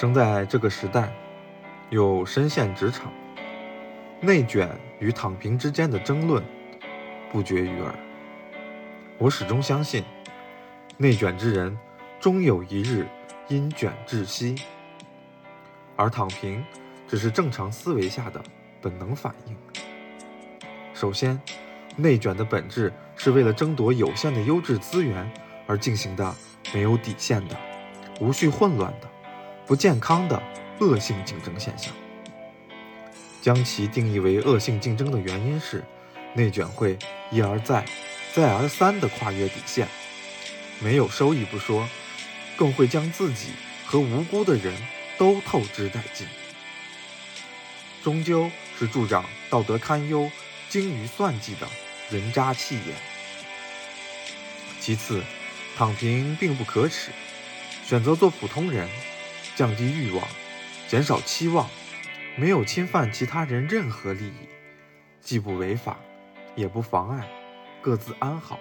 生在这个时代，又身陷职场，内卷与躺平之间的争论不绝于耳。我始终相信，内卷之人终有一日因卷窒息，而躺平只是正常思维下的本能反应。首先，内卷的本质是为了争夺有限的优质资源而进行的没有底线的、无序混乱的。不健康的恶性竞争现象，将其定义为恶性竞争的原因是，内卷会一而再、再而三地跨越底线，没有收益不说，更会将自己和无辜的人都透支殆尽，终究是助长道德堪忧、精于算计的人渣气焰。其次，躺平并不可耻，选择做普通人。降低欲望，减少期望，没有侵犯其他人任何利益，既不违法，也不妨碍，各自安好。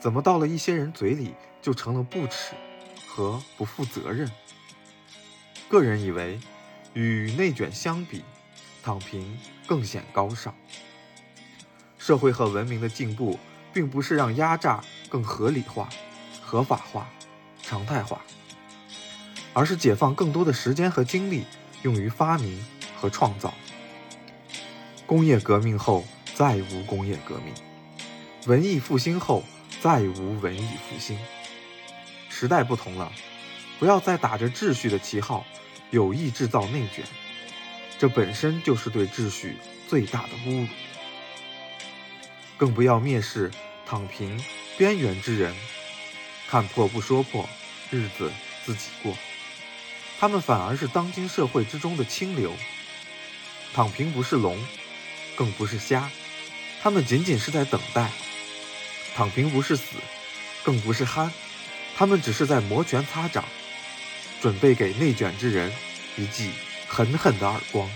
怎么到了一些人嘴里就成了不耻和不负责任？个人以为，与内卷相比，躺平更显高尚。社会和文明的进步，并不是让压榨更合理化、合法化、常态化。而是解放更多的时间和精力用于发明和创造。工业革命后再无工业革命，文艺复兴后再无文艺复兴。时代不同了，不要再打着秩序的旗号有意制造内卷，这本身就是对秩序最大的侮辱。更不要蔑视躺平边缘之人，看破不说破，日子自己过。他们反而是当今社会之中的清流。躺平不是龙，更不是虾，他们仅仅是在等待。躺平不是死，更不是憨，他们只是在摩拳擦掌，准备给内卷之人一记狠狠的耳光。